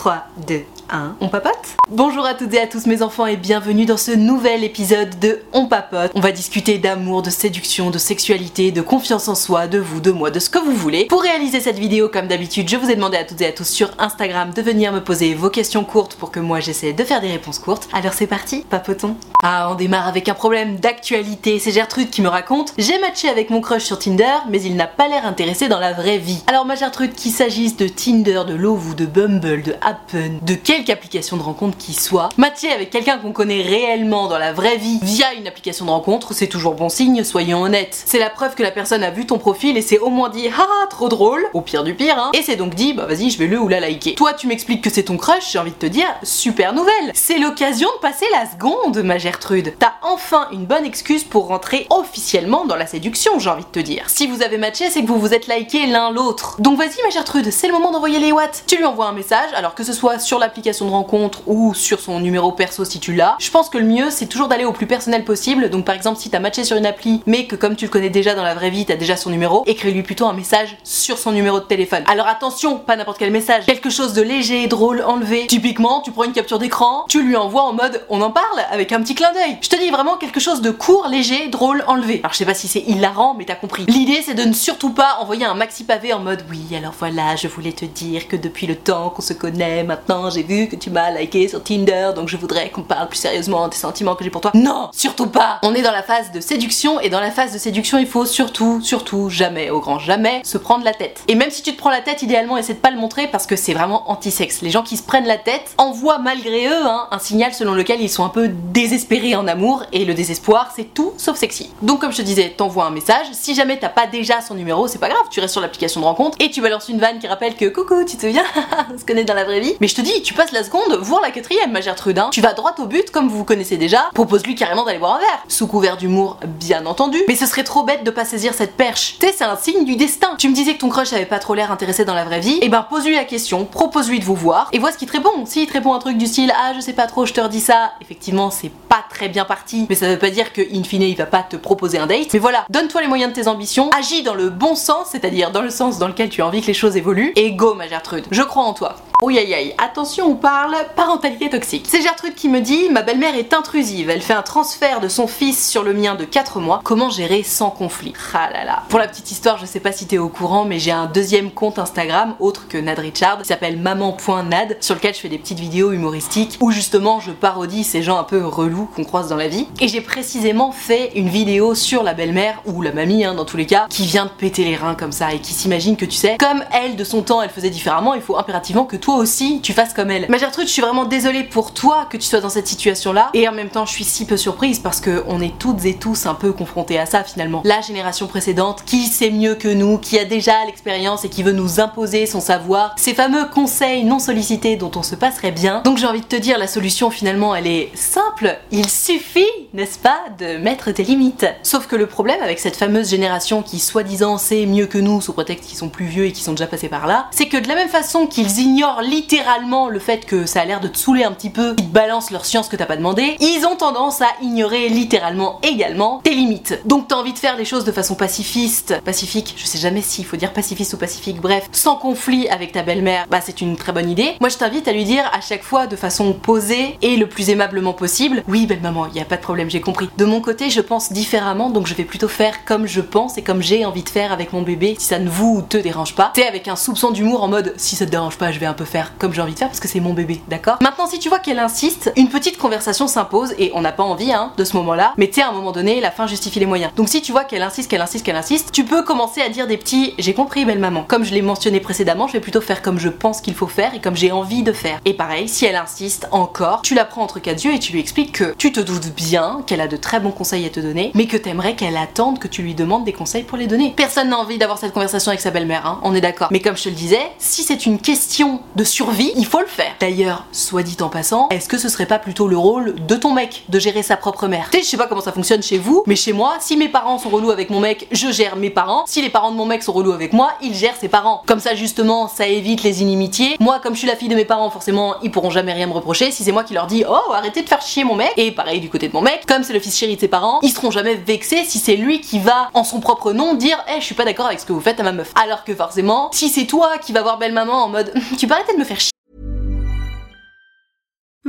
3, 2, 1, on papote Bonjour à toutes et à tous mes enfants et bienvenue dans ce nouvel épisode de On papote. On va discuter d'amour, de séduction, de sexualité, de confiance en soi, de vous, de moi, de ce que vous voulez. Pour réaliser cette vidéo, comme d'habitude, je vous ai demandé à toutes et à tous sur Instagram de venir me poser vos questions courtes pour que moi j'essaie de faire des réponses courtes. Alors c'est parti, papotons Ah, on démarre avec un problème d'actualité. C'est Gertrude qui me raconte J'ai matché avec mon crush sur Tinder, mais il n'a pas l'air intéressé dans la vraie vie. Alors ma Gertrude, qu'il s'agisse de Tinder, de Love ou de Bumble, de De quelque application de rencontre qui soit, matcher avec quelqu'un qu'on connaît réellement dans la vraie vie via une application de rencontre, c'est toujours bon signe, soyons honnêtes. C'est la preuve que la personne a vu ton profil et s'est au moins dit ah trop drôle, au pire du pire, hein, et c'est donc dit bah vas-y je vais le ou la liker. Toi tu m'expliques que c'est ton crush, j'ai envie de te dire super nouvelle. C'est l'occasion de passer la seconde, ma Gertrude. T'as enfin une bonne excuse pour rentrer officiellement dans la séduction, j'ai envie de te dire. Si vous avez matché, c'est que vous vous êtes liké l'un l'autre. Donc vas-y ma Gertrude, c'est le moment d'envoyer les watts. Tu lui envoies un message, alors que ce soit sur l'application de rencontre ou sur son numéro perso si tu l'as. Je pense que le mieux c'est toujours d'aller au plus personnel possible. Donc par exemple si t'as matché sur une appli mais que comme tu le connais déjà dans la vraie vie, t'as déjà son numéro, écris-lui plutôt un message sur son numéro de téléphone. Alors attention, pas n'importe quel message, quelque chose de léger, drôle, enlevé. Typiquement, tu prends une capture d'écran, tu lui envoies en mode on en parle avec un petit clin d'œil. Je te dis vraiment quelque chose de court, léger, drôle, enlevé. Alors je sais pas si c'est hilarant, mais t'as compris. L'idée c'est de ne surtout pas envoyer un maxi pavé en mode oui alors voilà, je voulais te dire que depuis le temps qu'on se connaît, maintenant j'ai vu que tu m'as liké sur Tinder, donc je voudrais qu'on parle plus sérieusement des sentiments que j'ai pour toi. Non, surtout pas. On est dans la phase de séduction et dans la phase de séduction, il faut surtout, surtout jamais, au grand jamais, se prendre la tête. Et même si tu te prends la tête, idéalement, essaie de pas le montrer parce que c'est vraiment anti-sexe. Les gens qui se prennent la tête envoient malgré eux hein, un signal selon lequel ils sont un peu désespérés en amour et le désespoir, c'est tout sauf sexy. Donc comme je te disais, t'envoies un message. Si jamais t'as pas déjà son numéro, c'est pas grave, tu restes sur l'application de rencontre et tu balances une vanne qui rappelle que coucou, tu te souviens, on se connaît dans la vraie Mais je te dis, tu passes la seconde, voir la quatrième, ma Gertrude. Tu vas droit au but comme vous vous connaissez déjà. Propose-lui carrément d'aller boire un verre. Sous couvert d'humour, bien entendu. Mais ce serait trop bête de pas saisir cette perche. Tu sais, c'est un signe du destin. Tu me disais que ton crush avait pas trop l'air intéressé dans la vraie vie. Et ben pose-lui la question, propose-lui de vous voir et vois ce qu'il te répond. S'il te répond un truc du style ah je sais pas trop, je te redis ça, effectivement c'est pas très bien parti, mais ça veut pas dire que in fine il va pas te proposer un date. Mais voilà, donne-toi les moyens de tes ambitions, agis dans le bon sens, c'est-à-dire dans le sens dans lequel tu as envie que les choses évoluent, et go ma Gertrude, je crois en toi. Oui aïe attention on parle parentalité toxique. C'est Gertrude qui me dit ma belle-mère est intrusive, elle fait un transfert de son fils sur le mien de 4 mois, comment gérer sans conflit? Ah là là. Pour la petite histoire, je sais pas si t'es au courant, mais j'ai un deuxième compte Instagram autre que Nad Richard, qui s'appelle maman.nad, sur lequel je fais des petites vidéos humoristiques où justement je parodie ces gens un peu relous qu'on croise dans la vie. Et j'ai précisément fait une vidéo sur la belle-mère, ou la mamie hein, dans tous les cas, qui vient de péter les reins comme ça et qui s'imagine que tu sais, comme elle de son temps elle faisait différemment, il faut impérativement que toi aussi tu fasses comme elle. Ma Gertrude, je suis vraiment désolée pour toi que tu sois dans cette situation-là et en même temps je suis si peu surprise parce que on est toutes et tous un peu confrontés à ça finalement. La génération précédente qui sait mieux que nous, qui a déjà l'expérience et qui veut nous imposer son savoir, ces fameux conseils non sollicités dont on se passerait bien. Donc j'ai envie de te dire la solution finalement elle est simple, il suffit, n'est-ce pas, de mettre tes limites. Sauf que le problème avec cette fameuse génération qui soi-disant sait mieux que nous sous prétexte qu'ils sont plus vieux et qui sont déjà passés par là, c'est que de la même façon qu'ils ignorent littéralement le fait que ça a l'air de te saouler un petit peu, ils te balancent leur science que t'as pas demandé, ils ont tendance à ignorer littéralement également tes limites. Donc t'as envie de faire les choses de façon pacifiste, pacifique, je sais jamais s'il faut dire pacifiste ou pacifique, bref, sans conflit avec ta belle-mère, bah c'est une très bonne idée. Moi je t'invite à lui dire à chaque fois de façon posée et le plus aimablement possible, oui belle maman, il a pas de problème, j'ai compris. De mon côté, je pense différemment, donc je vais plutôt faire comme je pense et comme j'ai envie de faire avec mon bébé, si ça ne vous ou te dérange pas. T'es avec un soupçon d'humour en mode si ça te dérange pas, je vais un peu faire comme j'ai envie de faire parce que c'est mon bébé, d'accord? Maintenant si tu vois qu'elle insiste, une petite conversation s'impose et on n'a pas envie hein, de ce moment-là, mais tu à un moment donné, la fin justifie les moyens. Donc si tu vois qu'elle insiste, qu'elle insiste, qu'elle insiste, tu peux commencer à dire des petits j'ai compris belle maman. Comme je l'ai mentionné précédemment, je vais plutôt faire comme je pense qu'il faut faire et comme j'ai envie de faire. Et pareil, si elle insiste encore, tu la prends entre quatre yeux et tu lui expliques que tu te doutes bien qu'elle a de très bons conseils à te donner, mais que t'aimerais qu'elle attende que tu lui demandes des conseils pour les donner. Personne n'a envie d'avoir cette conversation avec sa belle-mère, hein, on est d'accord. Mais comme je te le disais, si c'est une question survie, il faut le faire. D'ailleurs, soit dit en passant, est-ce que ce serait pas plutôt le rôle de ton mec de gérer sa propre mère? Tu sais, je sais pas comment ça fonctionne chez vous, mais chez moi, si mes parents sont relous avec mon mec, je gère mes parents. Si les parents de mon mec sont relous avec moi, il gère ses parents. Comme ça, justement, ça évite les inimitiés. Moi, comme je suis la fille de mes parents, forcément, ils pourront jamais rien me reprocher. Si c'est moi qui leur dis, oh, arrêtez de faire chier mon mec, et pareil du côté de mon mec, comme c'est le fils chéri de ses parents, ils seront jamais vexés si c'est lui qui va, en son propre nom, dire, eh, je suis pas d'accord avec ce que vous faites à ma meuf. Alors que forcément, si c'est toi qui va voir belle maman en mode, tu peux arrêter de me faire chier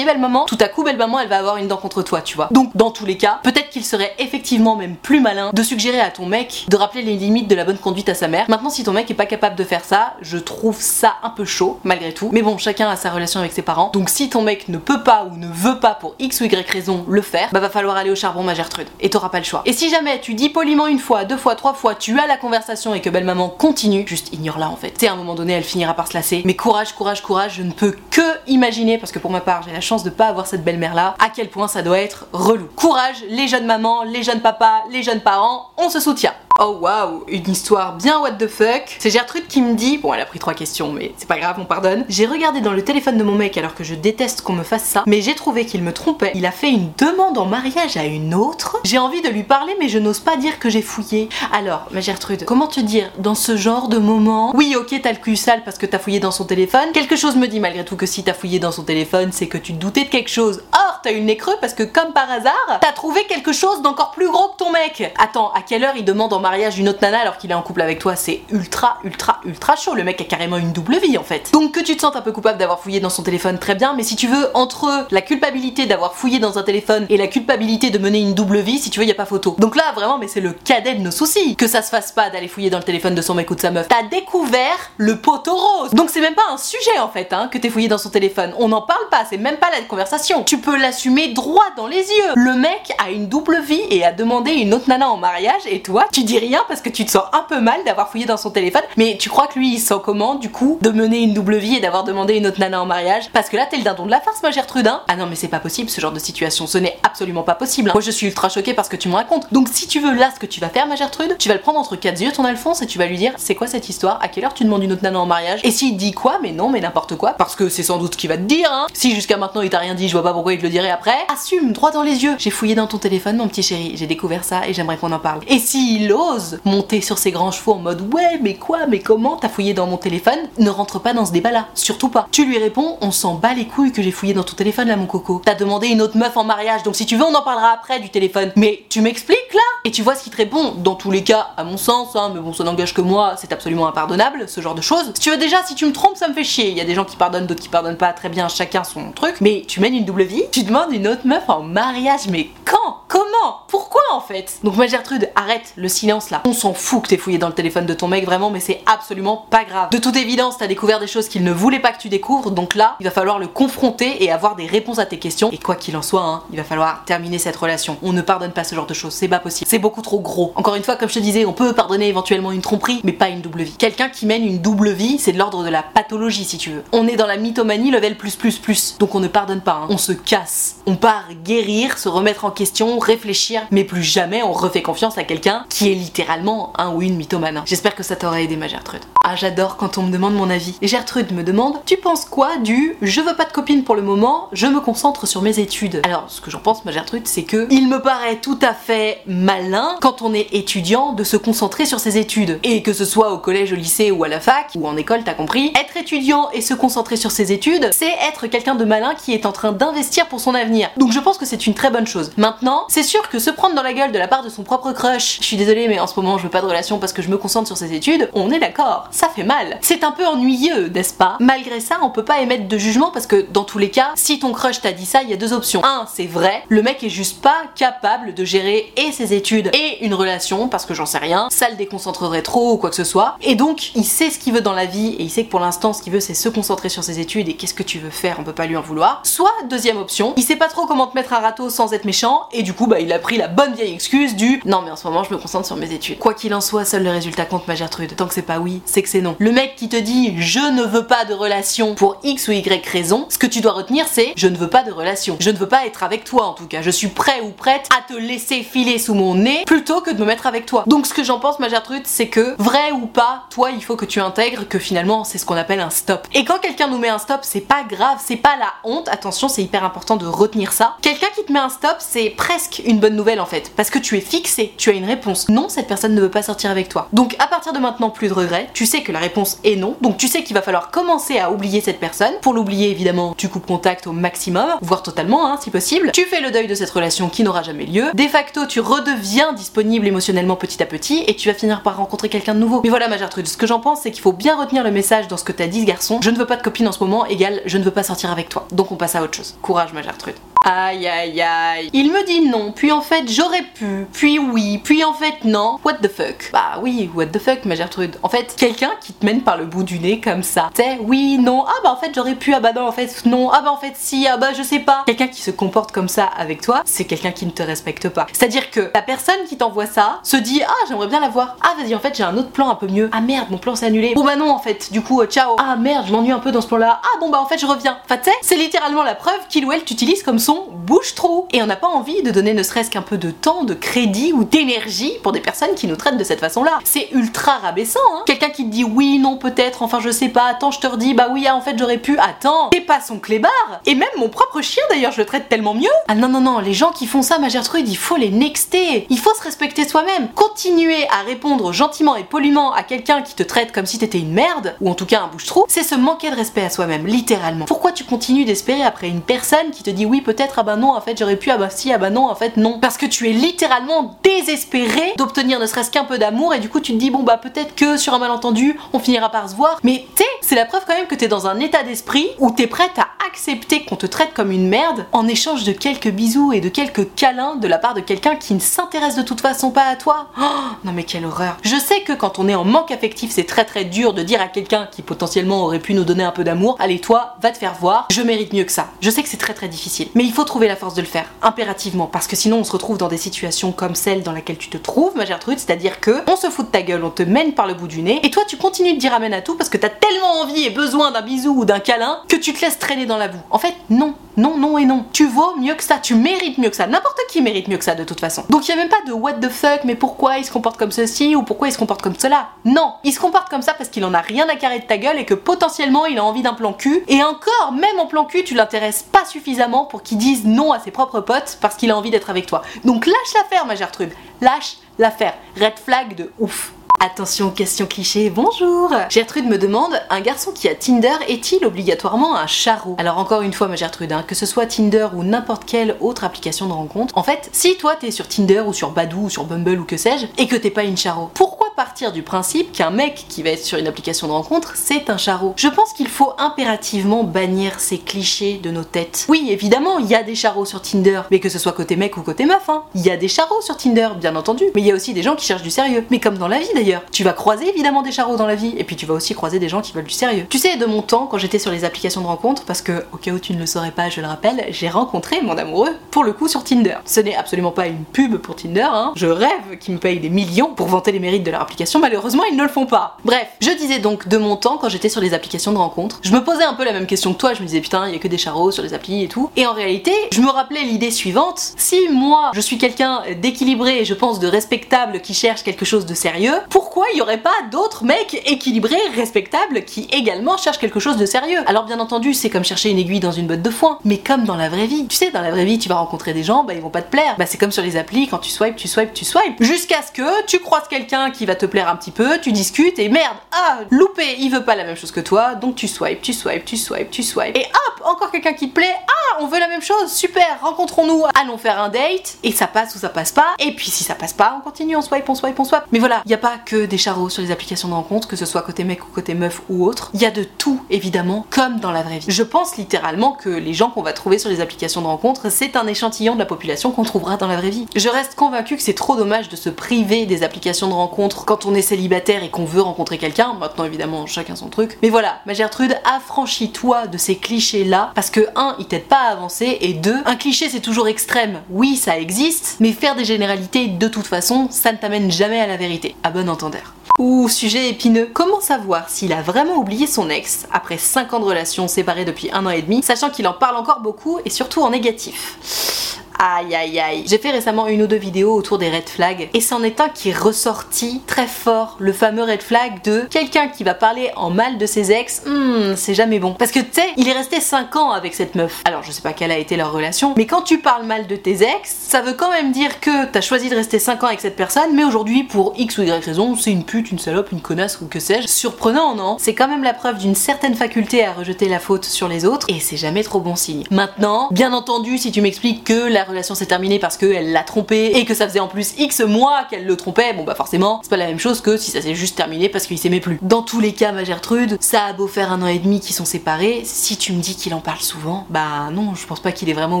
Est belle maman, tout à coup belle maman elle va avoir une dent contre toi, tu vois. Donc dans tous les cas, peut-être qu'il serait effectivement même plus malin de suggérer à ton mec de rappeler les limites de la bonne conduite à sa mère. Maintenant si ton mec est pas capable de faire ça, je trouve ça un peu chaud malgré tout. Mais bon, chacun a sa relation avec ses parents. Donc si ton mec ne peut pas ou ne veut pas pour x ou y raison le faire, bah va falloir aller au charbon ma Gertrude. Et t'auras pas le choix. Et si jamais tu dis poliment une fois, deux fois, trois fois, tu as la conversation et que belle maman continue, juste ignore-la en fait. Tu à un moment donné elle finira par se lasser. Mais courage, courage, courage, je ne peux que imaginer parce que pour ma part j'ai la chance de pas avoir cette belle-mère là, à quel point ça doit être relou. Courage, les jeunes mamans, les jeunes papas, les jeunes parents, on se soutient. Oh waouh, une histoire bien what the fuck. C'est Gertrude qui me dit, bon elle a pris trois questions mais c'est pas grave, on pardonne. J'ai regardé dans le téléphone de mon mec alors que je déteste qu'on me fasse ça, mais j'ai trouvé qu'il me trompait. Il a fait une demande en mariage à une autre. J'ai envie de lui parler mais je n'ose pas dire que j'ai fouillé. Alors, ma Gertrude, comment te dire dans ce genre de moment? Oui, ok, t'as le cul sale parce que t'as fouillé dans son téléphone. Quelque chose me dit malgré tout que si t'as fouillé dans son téléphone, c'est que tu doutais de quelque chose. Or, t'as eu le nez creux parce que comme par hasard, t'as trouvé quelque chose d'encore plus gros que ton mec. Attends, à quelle heure il demande en mariage une autre nana alors qu'il est en couple avec toi, c'est ultra, ultra, ultra chaud. Le mec a carrément une double vie en fait. Donc que tu te sens un peu coupable d'avoir fouillé dans son téléphone, très bien, mais si tu veux, entre la culpabilité d'avoir fouillé dans un téléphone et la culpabilité de mener une double vie, si tu veux, y a pas photo. Donc là, vraiment, mais c'est le cadet de nos soucis. Que ça se fasse pas d'aller fouiller dans le téléphone de son mec ou de sa meuf. T'as découvert le poteau rose. Donc c'est même pas un sujet en fait, hein, que t'es fouillé dans son téléphone. On n'en parle pas, c'est même pas la conversation. Tu peux l'assumer droit dans les yeux. Le mec a une double vie et a demandé une autre nana en mariage et toi, tu dis rien parce que tu te sens un peu mal d'avoir fouillé dans son téléphone. Mais tu crois que lui, il sent comment du coup de mener une double vie et d'avoir demandé une autre nana en mariage? Parce que là, t'es le dindon de la farce, ma Gertrude. Hein ah non, mais c'est pas possible ce genre de situation. Ce n'est absolument pas possible. Moi, je suis ultra choquée parce que tu me racontes. Donc, si tu veux là ce que tu vas faire, ma Gertrude, tu vas le prendre entre quatre yeux, ton Alphonse, et tu vas lui dire c'est quoi cette histoire? À quelle heure tu demandes une autre nana en mariage? Et s'il dit quoi? Mais non, mais n'importe quoi. Parce que c'est sans doute ce qu'il va te dire. Hein si jusqu'à maintenant il t'a rien dit, je vois pas pourquoi il te le dirait après. Assume, droit dans les yeux. J'ai fouillé dans ton téléphone, mon petit chéri. J'ai découvert ça et j'aimerais qu'on en parle. Et s'il ose monter sur ses grands chevaux en mode ouais, mais quoi, mais comment t'as fouillé dans mon téléphone Ne rentre pas dans ce débat-là. Surtout pas. Tu lui réponds on s'en bat les couilles que j'ai fouillé dans ton téléphone là, mon coco. T'as demandé une autre meuf en mariage, donc si tu veux, on en parlera après du téléphone. Mais tu m'expliques là? Et tu vois ce qu'il te répond. Dans tous les cas, à mon sens, hein, mais bon, ça n'engage que moi, c'est absolument impardonnable, ce genre de choses. Si tu veux déjà, si tu me trompes, ça me fait chier. Il y a des gens qui pardonnent, d'autres qui pardonnent pas, très bien, chacun son truc. Mais tu mènes une double vie, tu demandes une autre meuf en mariage, mais quand? Comment? Pourquoi en fait? Donc ma Gertrude, arrête le silence là. On s'en fout que t'aies fouillé dans le téléphone de ton mec vraiment, mais c'est absolument pas grave. De toute évidence, t'as découvert des choses qu'il ne voulait pas que tu découvres, donc là, il va falloir le confronter et avoir des réponses à tes questions. Et quoi qu'il en soit, hein, il va falloir terminer cette relation. On ne pardonne pas ce genre de choses, c'est pas possible. C'est beaucoup trop gros. Encore une fois, comme je te disais, on peut pardonner éventuellement une tromperie, mais pas une double vie. Quelqu'un qui mène une double vie, c'est de l'ordre de la pathologie si tu veux. On est dans la mythomanie level plus plus plus. Donc on ne pardonne pas, hein. on se casse. On part guérir, se remettre en question, réfléchir, mais plus jamais on refait confiance à quelqu'un qui est littéralement un ou une mythomane. J'espère que ça t'aura aidé ma Gertrude. Ah j'adore quand on me demande mon avis. Et Gertrude me demande Tu penses quoi du je veux pas de copine pour le moment, je me concentre sur mes études Alors ce que j'en pense ma Gertrude c'est que il me paraît tout à fait malin quand on est étudiant de se concentrer sur ses études. Et que ce soit au collège, au lycée ou à la fac ou en école t'as compris, être étudiant et se concentrer sur ses études c'est être quelqu'un de malin qui est en train d'investir pour son avenir. Donc je pense que c'est une très bonne chose. Maintenant, c'est sûr que se prendre dans la gueule de la part de son propre crush, je suis désolée mais en ce moment je veux pas de relation parce que je me concentre sur ses études, on est d'accord, ça fait mal. C'est un peu ennuyeux, n'est-ce pas? Malgré ça, on peut pas émettre de jugement parce que dans tous les cas, si ton crush t'a dit ça, il y a deux options. Un, c'est vrai, le mec est juste pas capable de gérer et ses études et une relation parce que j'en sais rien, ça le déconcentrerait trop ou quoi que ce soit. Et donc, il sait ce qu'il veut dans la vie et il sait que pour l'instant, ce qu'il veut, c'est se concentrer sur ses études et qu'est-ce que tu veux faire, on peut pas lui en vouloir. Soit, deuxième option, il sait pas trop comment te mettre à râteau sans être méchant et du coup, bah, il a pris la bonne vieille excuse du non, mais en ce moment, je me concentre sur mes études. Quoi qu'il en soit, seul le résultat compte, ma Gertrude. Tant que c'est pas oui, c'est que c'est non. Le mec qui te dit je ne veux pas de relation pour X ou Y raison, ce que tu dois retenir, c'est je ne veux pas de relation. Je ne veux pas être avec toi en tout cas. Je suis prêt ou prête à te laisser filer sous mon nez plutôt que de me mettre avec toi. Donc, ce que j'en pense, ma Gertrude, c'est que vrai ou pas, toi, il faut que tu intègres que finalement, c'est ce qu'on appelle un stop. Et quand quelqu'un nous met un stop, c'est pas grave, c'est pas la honte. Attention, c'est hyper important de retenir ça. Quelqu'un qui te met un stop, c'est presque une bonne nouvelle en fait, parce que tu es fixé, tu as une réponse. Non, cette personne ne veut pas sortir avec toi. Donc à partir de maintenant, plus de regrets. Tu que la réponse est non, donc tu sais qu'il va falloir commencer à oublier cette personne. Pour l'oublier, évidemment, tu coupes contact au maximum, voire totalement, hein, si possible. Tu fais le deuil de cette relation qui n'aura jamais lieu. De facto, tu redeviens disponible émotionnellement petit à petit et tu vas finir par rencontrer quelqu'un de nouveau. Mais voilà, ma Gertrude, ce que j'en pense, c'est qu'il faut bien retenir le message dans ce que t'as dit, ce garçon. Je ne veux pas de copine en ce moment, égal, je ne veux pas sortir avec toi. Donc on passe à autre chose. Courage, ma Gertrude. Aïe aïe aïe. Il me dit non, puis en fait j'aurais pu, puis oui, puis en fait non. What the fuck? Bah oui, what the fuck ma Gertrude. En fait, quelqu'un qui te mène par le bout du nez comme ça. T'sais, oui, non, ah bah en fait j'aurais pu, ah bah non, en fait non, ah bah en fait si, ah bah je sais pas. Quelqu'un qui se comporte comme ça avec toi, c'est quelqu'un qui ne te respecte pas. C'est-à-dire que la personne qui t'envoie ça se dit ah j'aimerais bien la voir. Ah vas-y en fait j'ai un autre plan un peu mieux. Ah merde mon plan s'est annulé. Bon bah non en fait, du coup euh, ciao. Ah merde je m'ennuie un peu dans ce plan là. Ah bon bah en fait je reviens. Enfin tu sais, c'est littéralement la preuve qu'il ou elle t'utilise comme son bouche-trou. Et on n'a pas envie de donner ne serait-ce qu'un peu de temps, de crédit ou d'énergie pour des personnes qui nous traitent de cette façon-là. C'est ultra rabaissant, hein. Quelqu'un qui te dit oui, non, peut-être, enfin je sais pas, attends, je te redis, bah oui, ah, en fait j'aurais pu, attends, t'es pas son clébard. Et même mon propre chien d'ailleurs, je le traite tellement mieux. Ah non, non, non, les gens qui font ça, ma Gertrude, il faut les nexter. Il faut se respecter soi-même. Continuer à répondre gentiment et poliment à quelqu'un qui te traite comme si t'étais une merde, ou en tout cas un bouche-trou, c'est se manquer de respect à soi-même, littéralement. Pourquoi tu continues d'espérer après une personne qui te dit oui, peut-être, ah bah non, en fait j'aurais pu, ah bah si, ah bah non, en fait non. Parce que tu es littéralement désespéré d'obtenir ne serait-ce qu'un peu d'amour et du coup tu te dis bon bah peut-être que sur un malentendu on finira par se voir. Mais t'es, c'est la preuve quand même que t'es dans un état d'esprit où t'es prête à accepter qu'on te traite comme une merde en échange de quelques bisous et de quelques câlins de la part de quelqu'un qui ne s'intéresse de toute façon pas à toi. Oh, non mais quelle horreur. Je sais que quand on est en manque affectif c'est très très dur de dire à quelqu'un qui potentiellement aurait pu nous donner un peu d'amour, allez toi, va te faire voir, je mérite mieux que ça. Je sais que c'est très très difficile. Mais il faut trouver la force de le faire, impérativement, parce que sinon on se retrouve dans des situations comme celle dans laquelle tu te trouves, ma Gertrude, c'est-à-dire que on se fout de ta gueule, on te mène par le bout du nez, et toi tu continues de dire amen à tout parce que t'as tellement envie et besoin d'un bisou ou d'un câlin que tu te laisses traîner dans la boue. En fait, non, non, non et non. Tu vaux mieux que ça, tu mérites mieux que ça. N'importe qui mérite mieux que ça de toute façon. Donc il y a même pas de what the fuck, mais pourquoi il se comporte comme ceci ou pourquoi il se comporte comme cela. Non, il se comporte comme ça parce qu'il en a rien à carrer de ta gueule et que potentiellement il a envie d'un plan cul. Et encore, même en plan cul, tu l'intéresses pas suffisamment pour qu'il dise non à ses propres potes parce qu'il a envie d'être avec toi. Donc lâche l'affaire, ma Gertrude. Lâche l'affaire. Red flag de ouf. Attention, question cliché, bonjour Gertrude me demande, un garçon qui a Tinder est-il obligatoirement un charreau? Alors encore une fois ma Gertrude, hein, que ce soit Tinder ou n'importe quelle autre application de rencontre, en fait, si toi t'es sur Tinder ou sur Badou ou sur Bumble ou que sais-je, et que t'es pas une charreau, pourquoi partir du principe qu'un mec qui va être sur une application de rencontre, c'est un charreau Je pense qu'il faut impérativement bannir ces clichés de nos têtes. Oui, évidemment, il y a des charreaux sur Tinder, mais que ce soit côté mec ou côté meuf, hein. Il y a des charreaux sur Tinder, bien entendu, mais il y a aussi des gens qui cherchent du sérieux. Mais comme dans la vie d'ailleurs, tu vas croiser évidemment des charros dans la vie, et puis tu vas aussi croiser des gens qui veulent du sérieux. Tu sais, de mon temps, quand j'étais sur les applications de rencontre, parce que, au cas où tu ne le saurais pas, je le rappelle, j'ai rencontré mon amoureux, pour le coup, sur Tinder. Ce n'est absolument pas une pub pour Tinder, hein. Je rêve qu'ils me payent des millions pour vanter les mérites de leur application, malheureusement, ils ne le font pas. Bref, je disais donc de mon temps, quand j'étais sur les applications de rencontre, je me posais un peu la même question que toi, je me disais putain, il y a que des charros sur les applis et tout. Et en réalité, je me rappelais l'idée suivante, si moi, je suis quelqu'un d'équilibré et je pense de respectable qui cherche quelque chose de sérieux, pourquoi il y aurait pas d'autres mecs équilibrés, respectables, qui également cherchent quelque chose de sérieux? Alors bien entendu, c'est comme chercher une aiguille dans une botte de foin, mais comme dans la vraie vie. Tu sais, dans la vraie vie, tu vas rencontrer des gens, bah ils vont pas te plaire. Bah c'est comme sur les applis, quand tu swipes, tu swipes, tu swipes, jusqu'à ce que tu croises quelqu'un qui va te plaire un petit peu, tu discutes et merde, ah, loupé, il veut pas la même chose que toi, donc tu swipes, tu swipes, tu swipes, tu swipes, et hop, encore quelqu'un qui te plaît, ah, on veut la même chose, super, rencontrons-nous, allons faire un date, et ça passe ou ça passe pas, et puis si ça passe pas, on continue, on swipe, on swipe, on swipe. Mais voilà, il y a pas que des charros sur les applications de rencontre, que ce soit côté mec ou côté meuf ou autre. Il y a de tout, évidemment, comme dans la vraie vie. Je pense littéralement que les gens qu'on va trouver sur les applications de rencontre, c'est un échantillon de la population qu'on trouvera dans la vraie vie. Je reste convaincue que c'est trop dommage de se priver des applications de rencontre quand on est célibataire et qu'on veut rencontrer quelqu'un. Maintenant, évidemment, chacun son truc. Mais voilà, ma Gertrude, affranchis-toi de ces clichés-là, parce que, un, ils t'aident pas à avancer, et deux, un cliché c'est toujours extrême. Oui, ça existe, mais faire des généralités de toute façon, ça ne t'amène jamais à la vérité. À bon entendeur. Ouh, sujet épineux. Comment savoir s'il a vraiment oublié son ex après 5 ans de relation séparée depuis un an et demi, sachant qu'il en parle encore beaucoup et surtout en négatif? Aïe aïe aïe. J'ai fait récemment une ou deux vidéos autour des red flags et c'en est un qui est ressorti très fort, le fameux red flag de quelqu'un qui va parler en mal de ses ex, hmm, c'est jamais bon. Parce que tu sais, il est resté 5 ans avec cette meuf. Alors je sais pas quelle a été leur relation, mais quand tu parles mal de tes ex, ça veut quand même dire que t'as choisi de rester 5 ans avec cette personne, mais aujourd'hui pour X ou Y raison, c'est une pute, une salope, une connasse ou que sais-je. Surprenant, non? C'est quand même la preuve d'une certaine faculté à rejeter la faute sur les autres et c'est jamais trop bon signe. Maintenant, bien entendu, si tu m'expliques que la relation s'est terminée parce qu'elle l'a trompé et que ça faisait en plus X mois qu'elle le trompait, bon bah forcément, c'est pas la même chose que si ça s'est juste terminé parce qu'il s'aimait plus. Dans tous les cas, ma Gertrude, ça a beau faire un an et demi qu'ils sont séparés, si tu me dis qu'il en parle souvent, bah non, je pense pas qu'il ait vraiment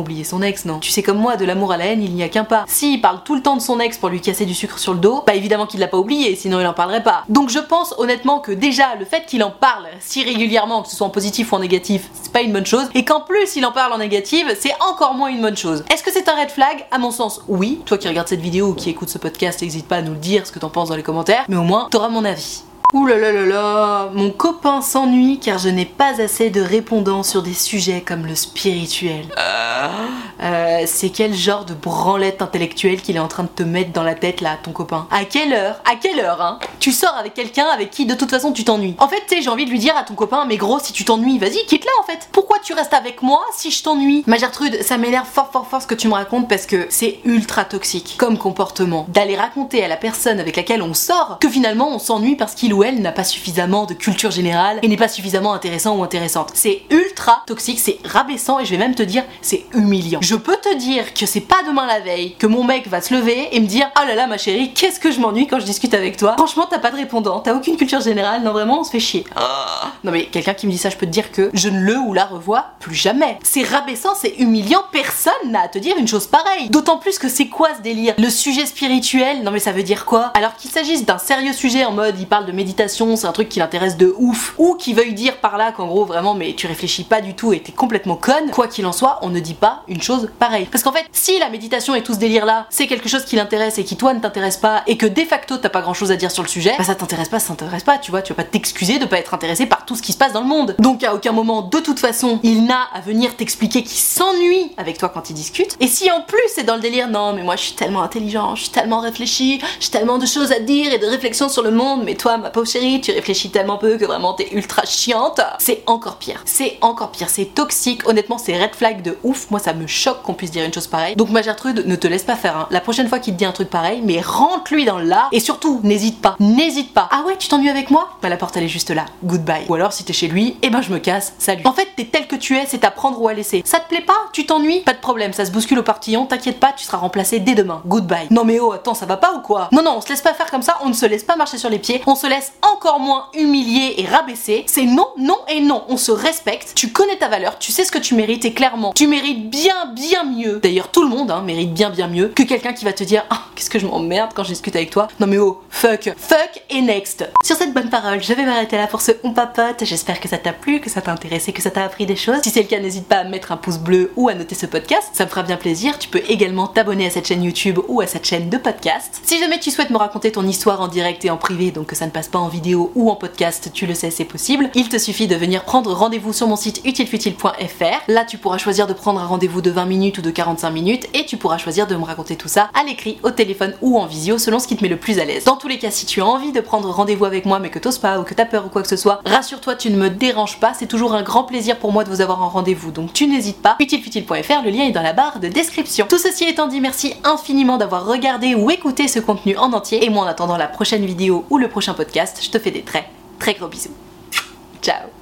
oublié son ex, non. Tu sais comme moi, de l'amour à la haine, il n'y a qu'un pas. S'il parle tout le temps de son ex pour lui casser du sucre sur le dos, bah évidemment qu'il l'a pas oublié, sinon il en parlerait pas. Donc je pense honnêtement que déjà le fait qu'il en parle si régulièrement, que ce soit en positif ou en négatif, c'est pas une bonne chose, et qu'en plus il en parle en négatif, c'est encore moins une bonne chose. Est-ce que c'est un red flag À mon sens, oui. Toi qui regardes cette vidéo ou qui écoute ce podcast, n'hésite pas à nous le dire ce que t'en penses dans les commentaires, mais au moins t'auras mon avis. Ouh là là là mon copain s'ennuie car je n'ai pas assez de répondants sur des sujets comme le spirituel. Euh, c'est quel genre de branlette intellectuelle qu'il est en train de te mettre dans la tête là, ton copain? À quelle heure? À quelle heure, hein? Tu sors avec quelqu'un avec qui de toute façon tu t'ennuies. En fait, tu sais, j'ai envie de lui dire à ton copain, mais gros, si tu t'ennuies, vas-y, quitte-la en fait. Pourquoi tu restes avec moi si je t'ennuie? Ma Gertrude, ça m'énerve fort fort fort ce que tu me racontes parce que c'est ultra toxique comme comportement d'aller raconter à la personne avec laquelle on sort que finalement on s'ennuie parce qu'il ou elle n'a pas suffisamment de culture générale et n'est pas suffisamment intéressant ou intéressante. C'est ultra toxique, c'est rabaissant et je vais même te dire, c'est humiliant. Peux te dire que c'est pas demain la veille que mon mec va se lever et me dire oh là là ma chérie, qu'est-ce que je m'ennuie quand je discute avec toi. Franchement, t'as pas de répondant, t'as aucune culture générale, non vraiment, on se fait chier. Ah. Non mais quelqu'un qui me dit ça, je peux te dire que je ne le ou la revois plus jamais. C'est rabaissant, c'est humiliant, personne n'a à te dire une chose pareille. D'autant plus que c'est quoi ce délire? Le sujet spirituel, non mais ça veut dire quoi? Alors qu'il s'agisse d'un sérieux sujet en mode il parle de méditation, c'est un truc qui l'intéresse de ouf, ou qui veuille dire par là qu'en gros vraiment mais tu réfléchis pas du tout et t'es complètement conne, quoi qu'il en soit, on ne dit pas une chose pareille. Parce qu'en fait, si la méditation et tout ce délire là, c'est quelque chose qui l'intéresse et qui toi ne t'intéresse pas et que de facto t'as pas grand chose à dire sur le sujet, bah ça t'intéresse pas, ça t'intéresse pas, tu vois, tu vas pas t'excuser de pas être intéressé par tout ce qui se passe dans le monde. Donc à aucun moment, de toute façon, il n'a à venir t'expliquer qu'il s'ennuie avec toi quand il discute. Et si en plus c'est dans le délire, non mais moi je suis tellement intelligent, je suis tellement réfléchi, j'ai tellement de choses à dire et de réflexions sur le monde, mais toi ma pauvre chérie, tu réfléchis tellement peu que vraiment t'es ultra chiante, c'est encore pire. C'est encore pire, c'est toxique, honnêtement c'est red flag de ouf, moi ça me choque qu'on puisse dire une chose pareille. Donc ma Gertrude, ne te laisse pas faire, hein. la prochaine fois qu'il te dit un truc pareil, mais rentre-lui dans l'art et surtout n'hésite pas, n'hésite pas. Ah ouais, tu t'ennuies avec moi? Bah la porte elle est juste là, goodbye. Ou alors si t'es chez lui, eh ben je me casse, salut. En fait, t'es tel que tu es, c'est à prendre ou à laisser. Ça te plaît pas? Tu t'ennuies? Pas de problème, ça se bouscule au partillon, t'inquiète pas, tu seras remplacé dès demain. Goodbye. Non mais oh, attends, ça va pas ou quoi? Non non, on se laisse pas faire comme ça, on ne se laisse pas marcher sur les pieds, on se laisse encore moins humilier et rabaisser. C'est non, non et non. On se respecte, tu connais ta valeur, tu sais ce que tu mérites et clairement, tu mérites bien bien mieux. D'ailleurs, tout le monde hein, mérite bien bien mieux que quelqu'un qui va te dire ah qu'est-ce que je m'emmerde quand je discute avec toi. Non mais oh, fuck, fuck et next. Sur cette bonne parole, je vais m'arrêter là pour ce on papote. J'espère que ça t'a plu, que ça t'a intéressé, que ça t'a appris des choses. Si c'est le cas, n'hésite pas à mettre un pouce bleu ou à noter ce podcast, ça me fera bien plaisir. Tu peux également t'abonner à cette chaîne YouTube ou à cette chaîne de podcast. Si jamais tu souhaites me raconter ton histoire en direct et en privé, donc que ça ne passe pas en vidéo ou en podcast, tu le sais, c'est possible. Il te suffit de venir prendre rendez-vous sur mon site utilefutile.fr. Là, tu pourras choisir de prendre un rendez-vous de 20 minutes ou de 45 minutes et tu pourras choisir de me raconter tout ça à l'écrit, au téléphone ou en visio selon ce qui te met le plus à l'aise. Dans tous les cas, si tu as envie de prendre rendez-vous avec moi mais que t'oses pas ou que t'as peur ou quoi que ce soit, rassure-toi, tu ne me déranges pas, c'est toujours un grand plaisir pour moi de vous avoir en rendez-vous. Donc tu n'hésites pas. utilefutile.fr, le lien est dans la barre de description. Tout ceci étant dit, merci infiniment d'avoir regardé ou écouté ce contenu en entier et moi en attendant la prochaine vidéo ou le prochain podcast, je te fais des très très gros bisous. Ciao